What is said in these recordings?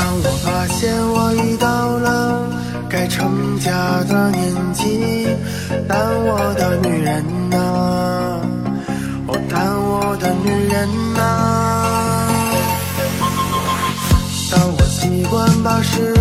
当我发现我已到了该成家的年纪，但我的女人呐、哦，但我的女人呐、当我习惯把时。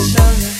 想念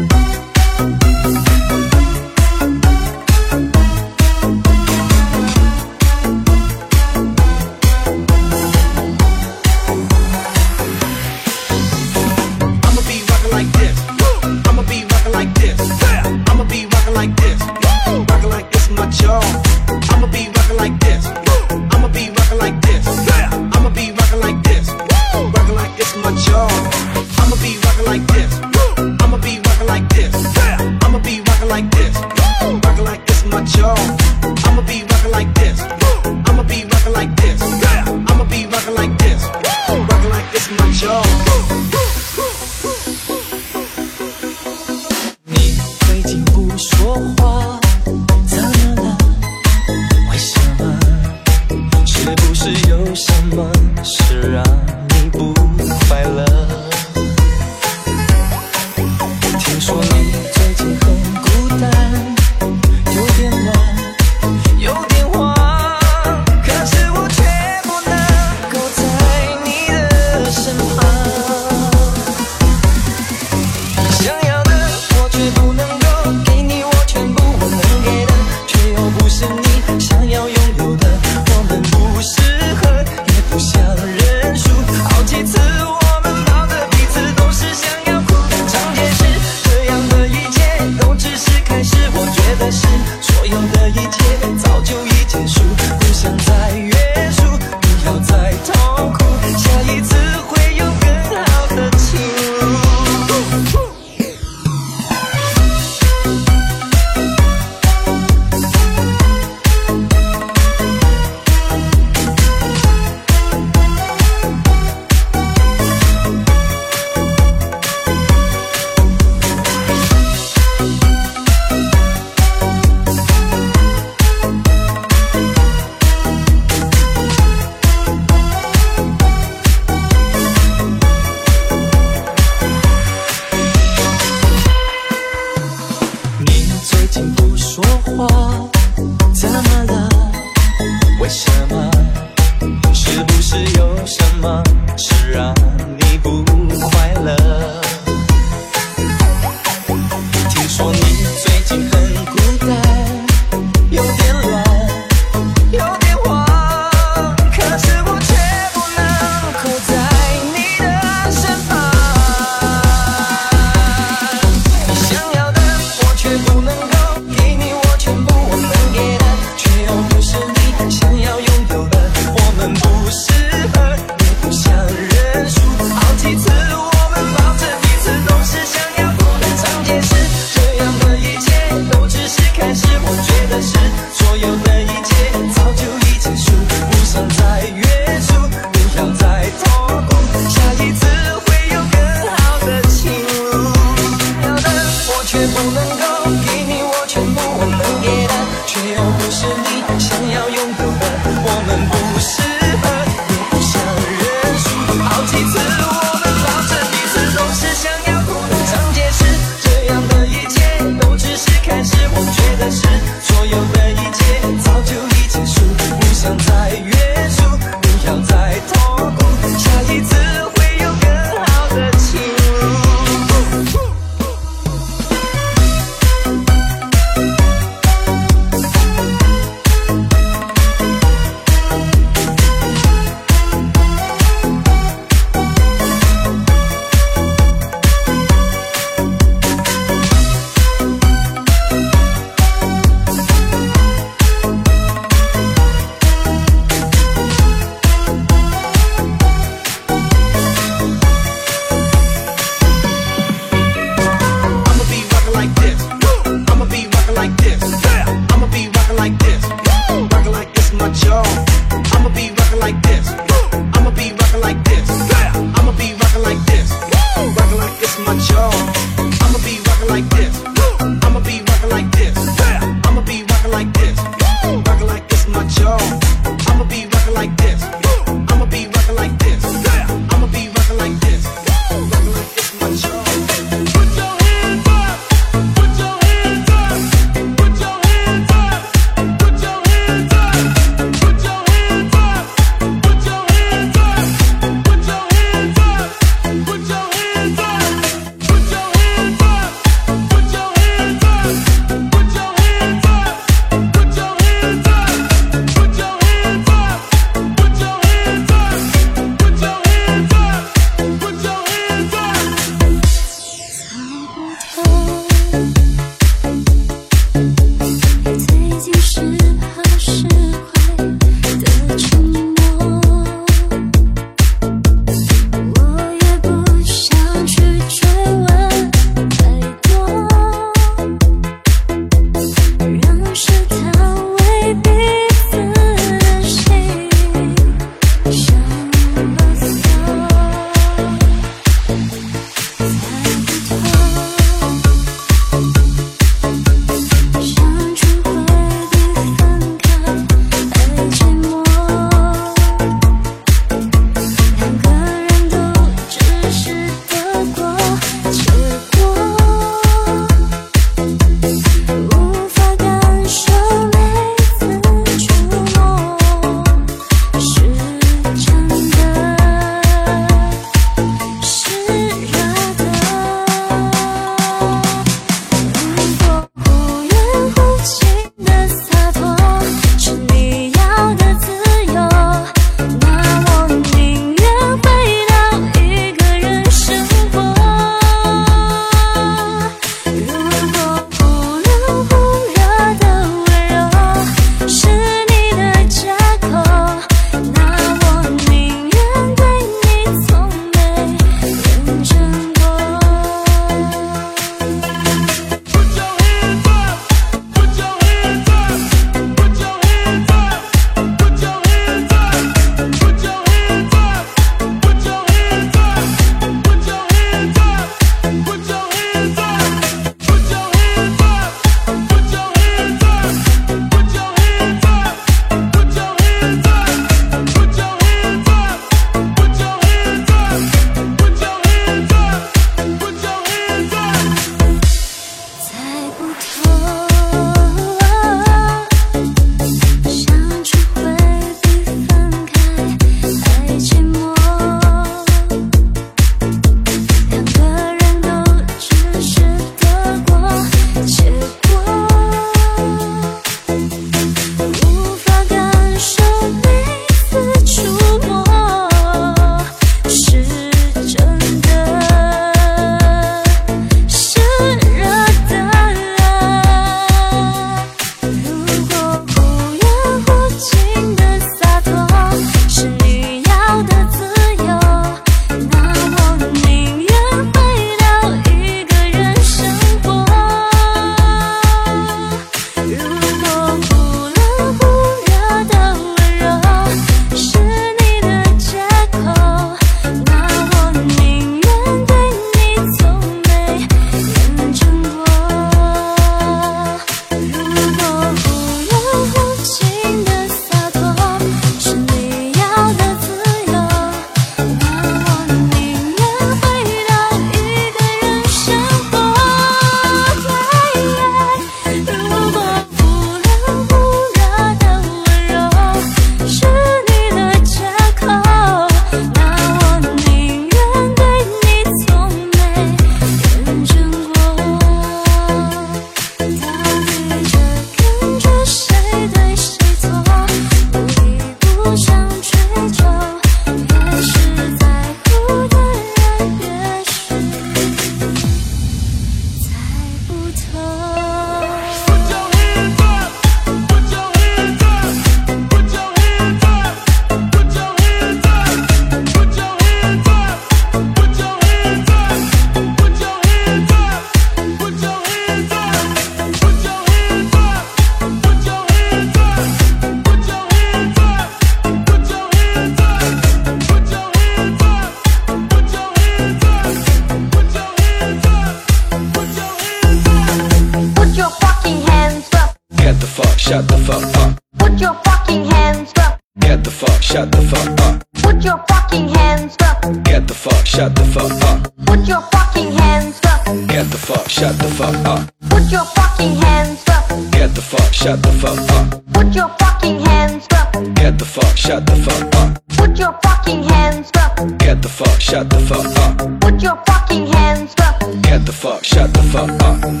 shut the fuck up. Put your fucking hands up. Get the fuck, shut the fuck up. Put your fucking hands up. Get the fuck, shut the fuck up. Put your fucking hands up. Get the fuck, shut the fuck up. Put your fucking hands up. Get the fuck, shut the fuck up. Put your fucking hands up. Get the fuck, shut the fuck up.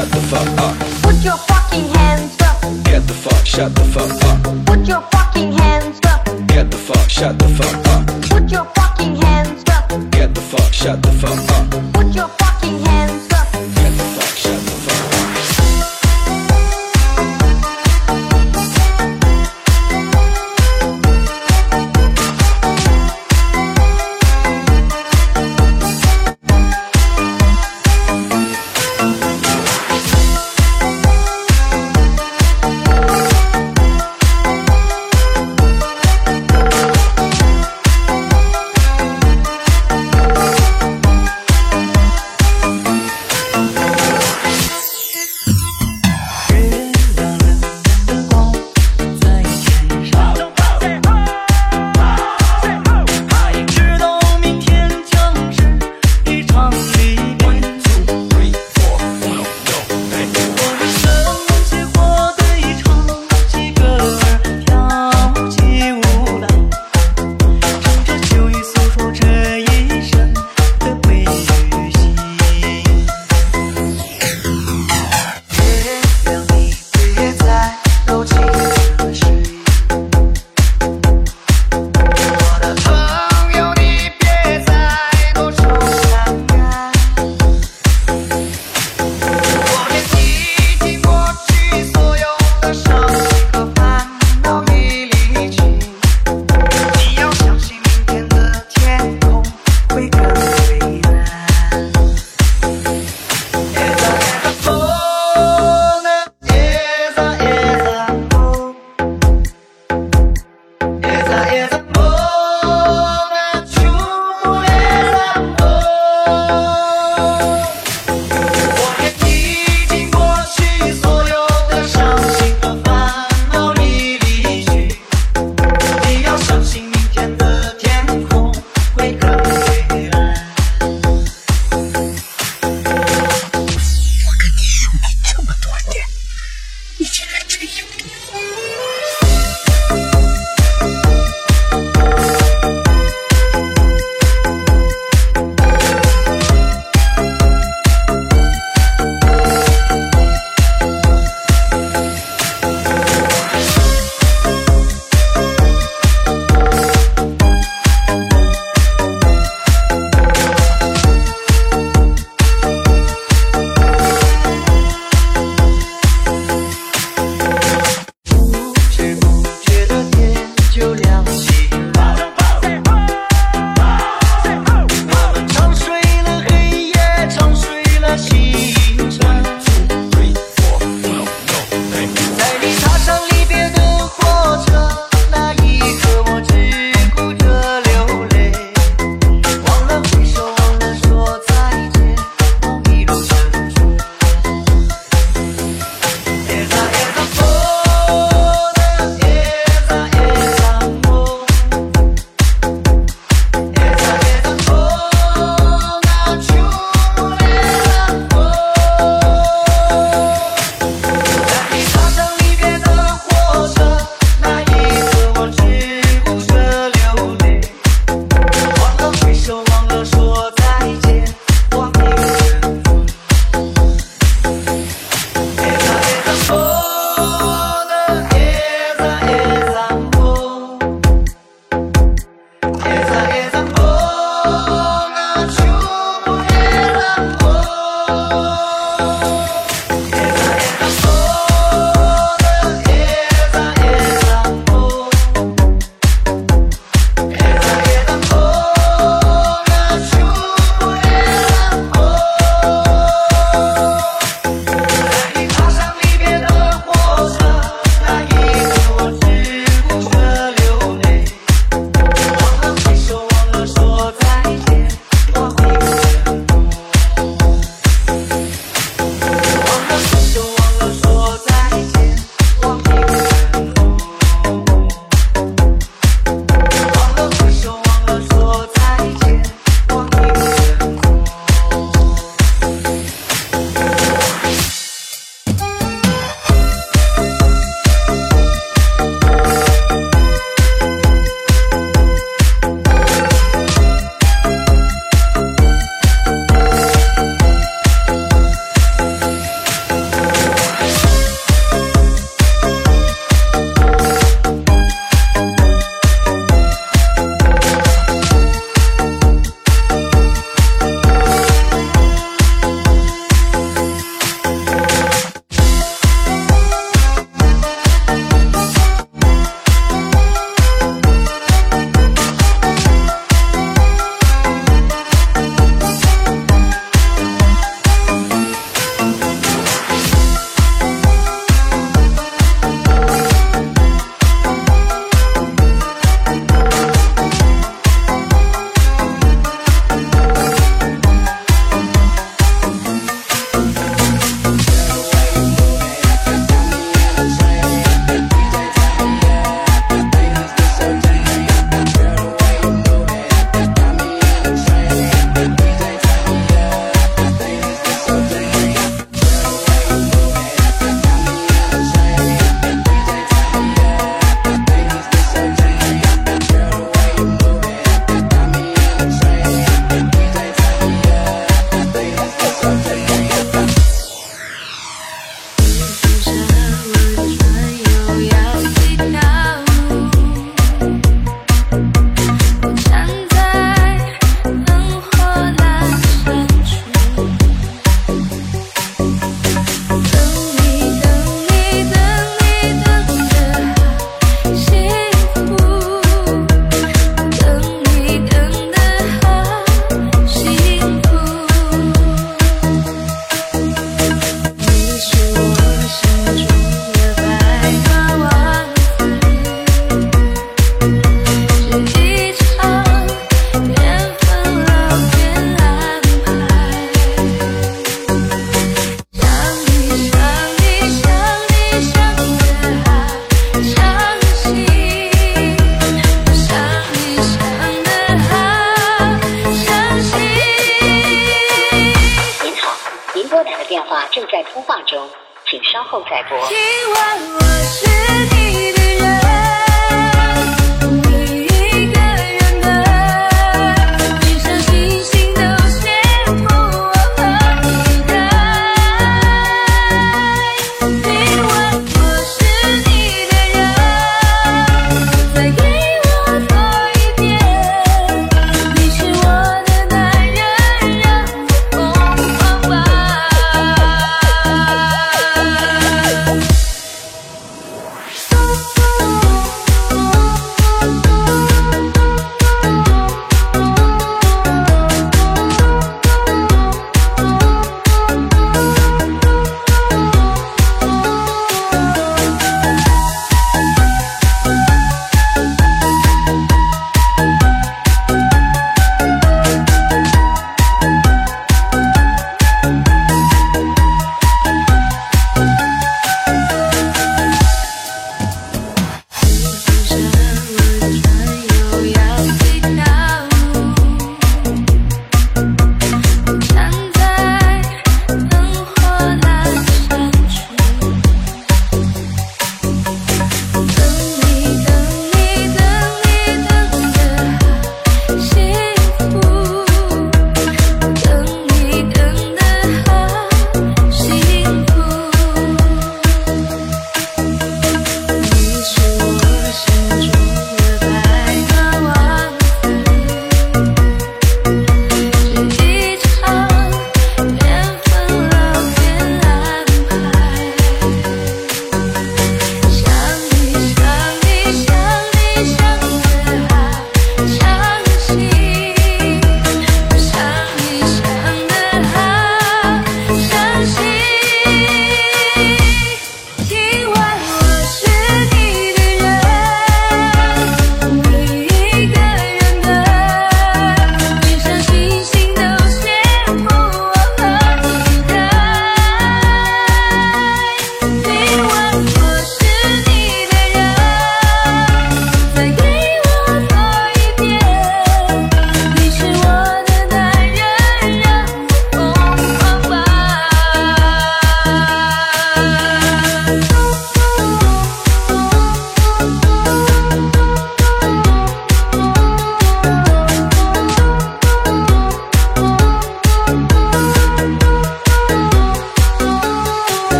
shut the fuck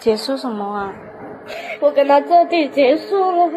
结束什么啊？我跟他彻底结束了。